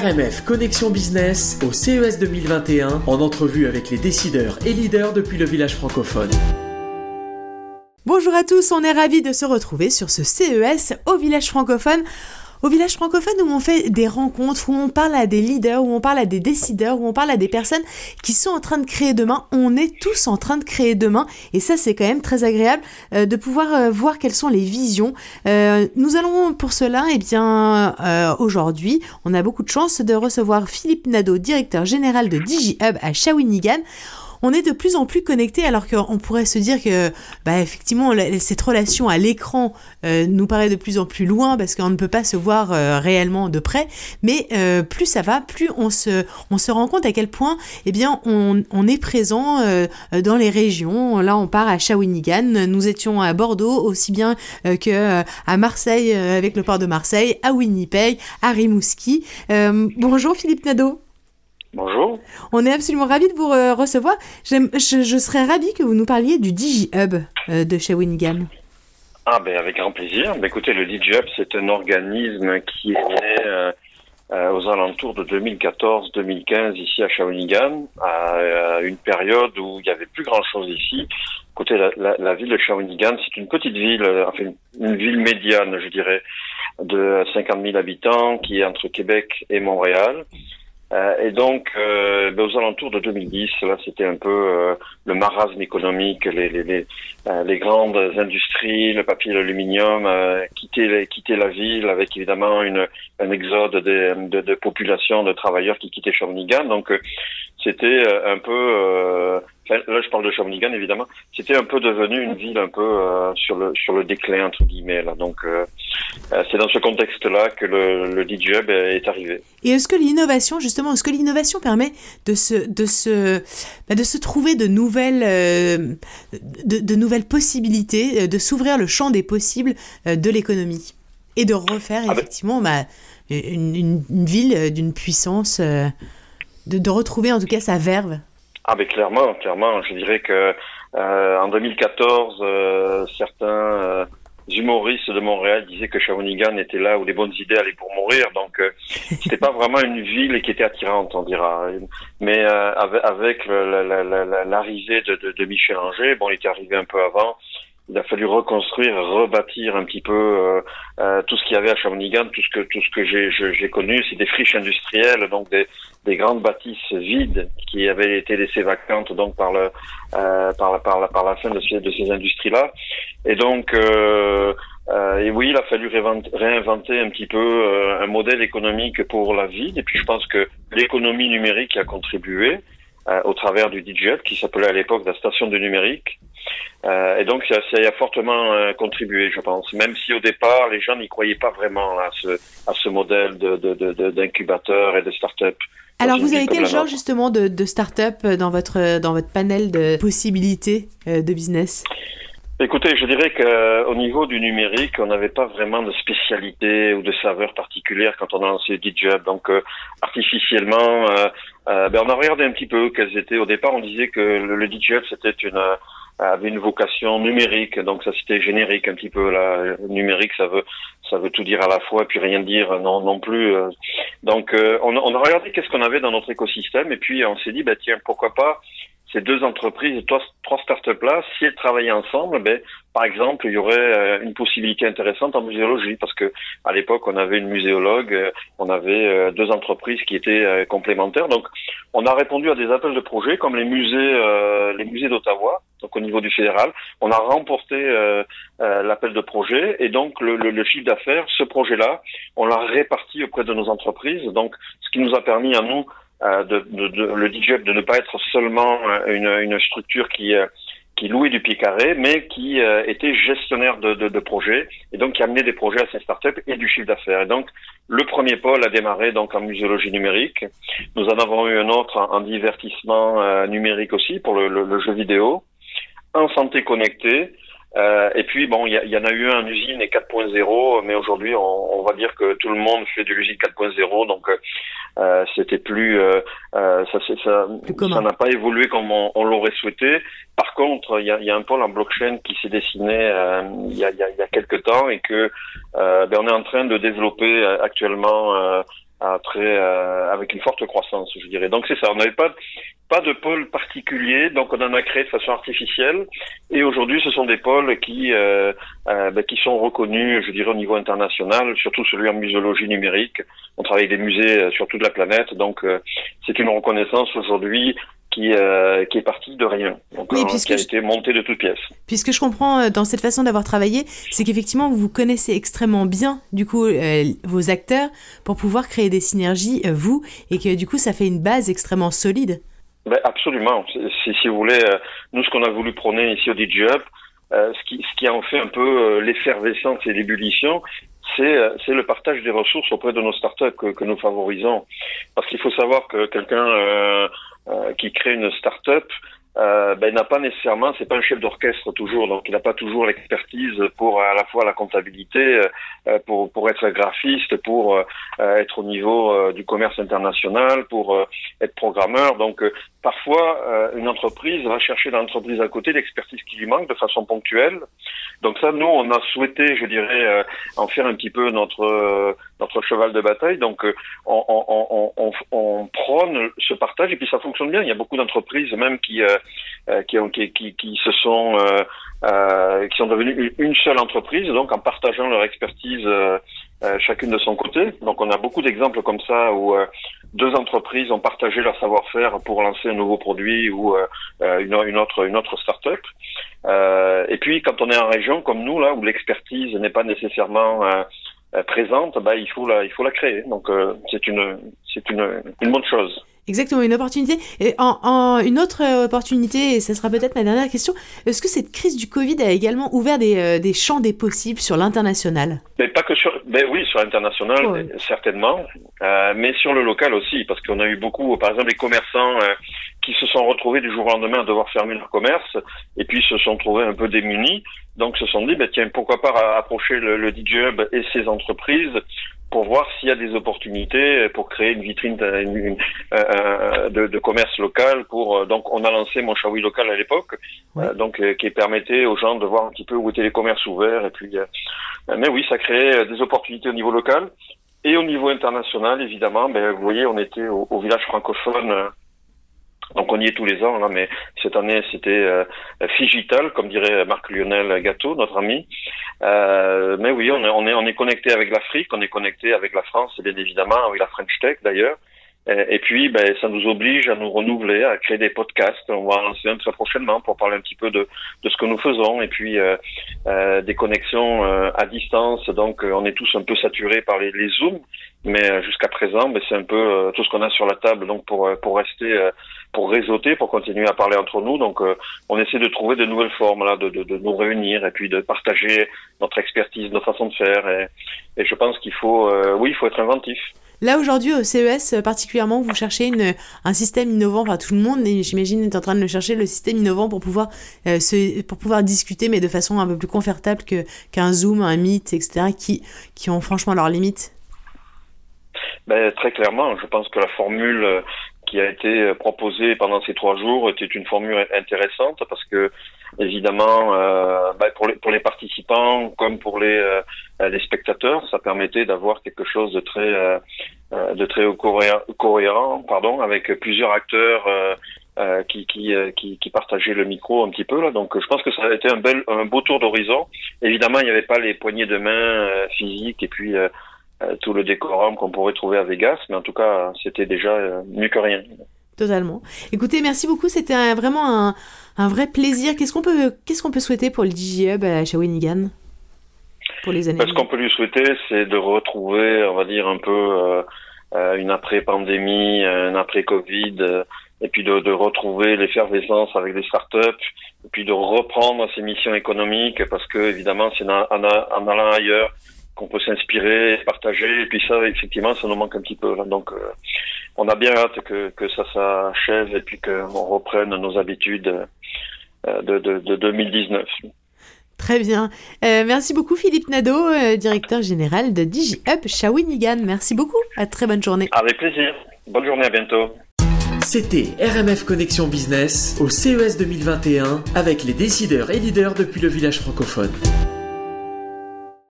RMF Connexion Business au CES 2021 en entrevue avec les décideurs et leaders depuis le village francophone. Bonjour à tous, on est ravis de se retrouver sur ce CES au village francophone au village francophone où on fait des rencontres, où on parle à des leaders, où on parle à des décideurs, où on parle à des personnes qui sont en train de créer demain. On est tous en train de créer demain et ça c'est quand même très agréable euh, de pouvoir euh, voir quelles sont les visions. Euh, nous allons pour cela, eh bien aujourd'hui, on a beaucoup de chance de recevoir Philippe Nadeau, directeur général de DigiHub à Shawinigan on est de plus en plus connecté alors qu'on pourrait se dire que bah, effectivement cette relation à l'écran euh, nous paraît de plus en plus loin parce qu'on ne peut pas se voir euh, réellement de près. Mais euh, plus ça va plus on se on se rend compte à quel point eh bien on, on est présent dans les régions. Là on part à Shawinigan. Nous étions à Bordeaux aussi bien que à Marseille avec le port de Marseille à Winnipeg à Rimouski. Bonjour Philippe Nadeau Bonjour. On est absolument ravis de vous euh, recevoir. Je, je, serais ravi que vous nous parliez du DigiHub euh, de chez. Ah ben avec grand plaisir. Ben, écoutez, le DigiHub, c'est un organisme qui est né euh, aux alentours de 2014-2015 ici à Shawinigan, à, une période où il n'y avait plus grand-chose ici. Écoutez, la, la, ville de Shawinigan, c'est une petite ville, enfin une ville médiane, je dirais, de 50 000 habitants, qui est entre Québec et Montréal. Euh, et donc, euh, ben, aux alentours de 2010, là, c'était un peu euh, le marasme économique, les, les, les, les, grandes industries, le papier, l'aluminium, quittaient, quittaient la ville avec évidemment une, un exode de, de, de population, de travailleurs qui quittaient Shawinigan. Donc, c'était un peu là je parle de Shawinigan évidemment, c'était un peu devenu une ville un peu euh, sur le sur le déclin entre guillemets là. Donc euh, euh, c'est dans ce contexte-là que le, le DJUB est arrivé. Et est-ce que l'innovation justement, est-ce que l'innovation permet de se de se bah, de se trouver de nouvelles de, de, nouvelles possibilités, de s'ouvrir le champ des possibles de l'économie et de refaire ah ben effectivement bah, une, une, une, ville d'une puissance, de, de retrouver en tout cas sa verve? Ah mais clairement, clairement, je dirais que euh, en 2014, euh, certains euh, humoristes de Montréal disaient que Shawinigan était là où les bonnes idées allaient pour mourir. Donc euh, c'était pas vraiment une ville qui était attirante, on dira. Mais avec, l'arrivée de, de, de, Michel Anger, bon, il était arrivé un peu avant il a fallu reconstruire, rebâtir un petit peu euh, euh, tout ce qu'il y avait à Shawinigan, tout ce que tout ce que j'ai j'ai connu, c'est des friches industrielles, donc des, des grandes bâtisses vides qui avaient été laissées vacantes donc par le euh, par la par la par la fin de ces de ces industries là, et donc euh, euh, et oui, il a fallu réinventer un petit peu un modèle économique pour la ville. Et puis je pense que l'économie numérique a contribué au travers du DJet qui s'appelait à l'époque la station de numérique. Euh, et donc, ça, a fortement euh, contribué, je pense. Même si au départ, les gens n'y croyaient pas vraiment à ce, à ce modèle d'incubateur de, de, et de start-up. Alors, vous avez quel genre justement de, de start-up dans votre, dans votre panel de possibilités euh, de business? Écoutez, je dirais qu'au niveau du numérique, on n'avait pas vraiment de spécialité ou de saveur particulière quand on a lancé DJUB. Donc, artificiellement, ben, on a regardé un petit peu quels étaient. Au départ, on disait que le, le c'était une avait une vocation numérique, donc ça c'était générique un petit peu là. Numérique, ça veut ça veut tout dire à la fois, puis rien dire non non plus. Euh. Donc euh, on, on, a regardé qu'est-ce qu'on avait dans notre écosystème et puis on s'est dit bah tiens pourquoi pas ces deux entreprises, trois, trois startups là, si elles travaillaient ensemble, ben par exemple, il y aurait euh, une possibilité intéressante en muséologie parce que à l'époque, on avait une muséologue, on avait deux entreprises qui étaient complémentaires. Donc, on a répondu à des appels de projets comme les musées, les musées d'Ottawa, donc au niveau du fédéral. On a remporté l'appel de projet et donc le, chiffre d'affaires, ce projet-là, on l'a réparti auprès de nos entreprises. Donc, ce qui nous a permis à nous de, de, de, le DJUP de ne pas être seulement une, une structure qui qui louait du pied carré, mais qui euh, était gestionnaire de, de, de, projets et donc qui amenait des projets à ses startups et du chiffre d'affaires. Et donc le premier pôle a démarré donc en muséologie numérique. Nous en avons eu un autre en, divertissement euh, numérique aussi pour le, le, jeu vidéo, en santé connectée. Euh, et puis bon, il y, en a eu un usine et 4.0, mais aujourd'hui on, on, va dire que tout le monde fait de l'usine 4.0, donc euh, c'était plus euh, euh ça ça n'a pas évolué comme on, on l'aurait souhaité. Par contre il y a, y a, un pôle en blockchain qui s'est dessiné euh, il y, a, y, a, y a quelques temps et que ben on est en train de développer actuellement très avec une forte croissance, je dirais. Donc c'est ça. On n'avait pas pas de pôle particulier, donc on en a créé de façon artificielle. Et aujourd'hui, ce sont des pôles qui ben, qui sont reconnus, je dirais, au niveau international, surtout celui en muséologie numérique. On travaille avec des musées sur toute la planète, donc c'est une reconnaissance aujourd'hui qui, euh, qui est parti de rien, donc, oui, euh, qui a été monté de toutes pièces. Puisque je comprends euh, dans cette façon d'avoir travaillé, c'est qu'effectivement vous connaissez extrêmement bien du coup euh, vos acteurs pour pouvoir créer des synergies vous et que du coup ça fait une base extrêmement solide. Ben, absolument. Si, si vous voulez, nous ce qu'on a voulu prôner ici au DJ ce qui ce qui en fait un peu l'effervescence et l'ébullition, c'est le partage des ressources auprès de nos startups que, que nous favorisons. Parce qu'il faut savoir que quelqu'un euh, qui crée une start-up, euh, ben, n'a pas nécessairement, c'est pas un chef d'orchestre toujours, donc il n'a pas toujours l'expertise pour à la fois la comptabilité, euh, pour pour être graphiste, pour euh, être au niveau euh, du commerce international, pour être programmeur. Donc parfois une entreprise va chercher dans l'entreprise à côté l'expertise qui lui manque de façon ponctuelle. Donc ça, nous, on a souhaité, je dirais, en faire un petit peu notre notre cheval de bataille. Donc on, on, on, on, prône ce partage et puis ça fonctionne bien. Il y a beaucoup d'entreprises même qui euh, qui, ont, qui, qui, qui, se sont euh, euh, qui sont devenus une seule entreprise, donc en partageant leur expertise chacune de son côté. Donc on a beaucoup d'exemples comme ça où deux entreprises ont partagé leur savoir-faire pour lancer un nouveau produit ou une, autre une autre start-up. et puis quand on est en région comme nous là où l'expertise n'est pas nécessairement présente, bah, il faut la il faut la créer. Donc c'est une c'est une une bonne chose. Exactement, une opportunité. Et en, en, une autre euh, opportunité, et ce sera peut-être ma dernière question, est-ce que cette crise du Covid a également ouvert des, euh, des champs des possibles sur l'international? Mais pas que sur... Ben oui, sur l'international, oh, oui. certainement, euh, mais sur le local aussi, parce qu'on a eu beaucoup, par exemple, les commerçants euh, qui se sont retrouvés du jour au lendemain à devoir fermer leur commerce, et puis se sont trouvés un peu démunis, donc se sont dit, ben, tiens, pourquoi pas approcher le, le DJ Hub et ses entreprises pour voir s'il y a des opportunités pour créer une vitrine de, une, une, euh, de, de, commerce local. Pour euh, donc on a lancé mon Chaoui local à l'époque, ouais. euh, donc euh, qui permettait aux gens de voir un petit peu où étaient les commerces ouverts. Et puis, euh, mais oui, ça créait des opportunités au niveau local et au niveau international évidemment. Ben, vous voyez, on était au, au village francophone euh, donc on y est tous les ans, là, mais cette année c'était euh, Figital, comme dirait Marc Lionel Gâteau, notre ami. Euh, mais oui, on est, est, on est connecté avec l'Afrique, on est connecté avec la France, bien évidemment, avec la French Tech d'ailleurs. Et, et puis, ben, ça nous oblige à nous renouveler, à créer des podcasts. On va en lancer un très prochainement pour parler un petit peu de, de ce que nous faisons et puis euh, euh, des connexions euh, à distance. Donc, on est tous un peu saturés par les, les Zooms, mais jusqu'à présent, ben, c'est un peu tout ce qu'on a sur la table. Donc, pour pour rester pour réseauter, pour continuer à parler entre nous. Donc, euh, on essaie de trouver de nouvelles formes là, de, de, de, nous réunir et puis de partager notre expertise, nos façons de faire. Et, et je pense qu'il faut, euh, oui, il faut être inventif. Là aujourd'hui au CES particulièrement, vous cherchez une, un système innovant. Enfin, tout le monde, j'imagine, est en train de le chercher, le système innovant pour pouvoir euh, se, pour pouvoir discuter, mais de façon un peu plus confortable que qu'un Zoom, un Meet, etc. qui qui ont franchement leurs limites. Ben, très clairement, je pense que la formule qui a été proposée pendant ces trois jours était une formule intéressante parce que évidemment euh, bah pour les pour les participants comme pour les euh, les spectateurs ça permettait d'avoir quelque chose de très euh, de très cohérent, cohérent pardon avec plusieurs acteurs euh, qui, qui, qui, qui, partageaient le micro un petit peu là. Donc je pense que ça a été un bel un beau tour d'horizon. Évidemment, il n'y avait pas les poignées de main physiques et puis euh, tout le décorum qu'on pourrait trouver à Vegas, mais en tout cas, c'était déjà euh, mieux que rien. Totalement. Écoutez, merci beaucoup. C'était un, vraiment un, un, vrai plaisir. Qu'est-ce qu'on peut, qu'est-ce qu'on peut souhaiter pour le DigiHub à Shawinigan pour les années Ce qu'on peut lui souhaiter, c'est de retrouver, on va dire, un peu euh, une après-pandémie, une après-Covid, et puis de, de retrouver l'effervescence avec des startups, et puis de reprendre ses missions économiques, parce que évidemment, c'est en, en, en allant ailleurs qu'on peut s'inspirer, partager. Et puis ça, effectivement, ça nous manque un petit peu. Donc, euh, on a bien hâte que, que ça s'achève et puis qu'on reprenne nos habitudes euh, de, de, de 2019. Très bien. Euh, merci beaucoup Philippe Nadeau, euh, directeur général de DigiHub Shawinigan. Merci beaucoup. À très bonne journée. Avec plaisir. Bonne journée, à bientôt. C'était RMF Connexion Business au CES 2021 avec les décideurs et leaders depuis le village francophone.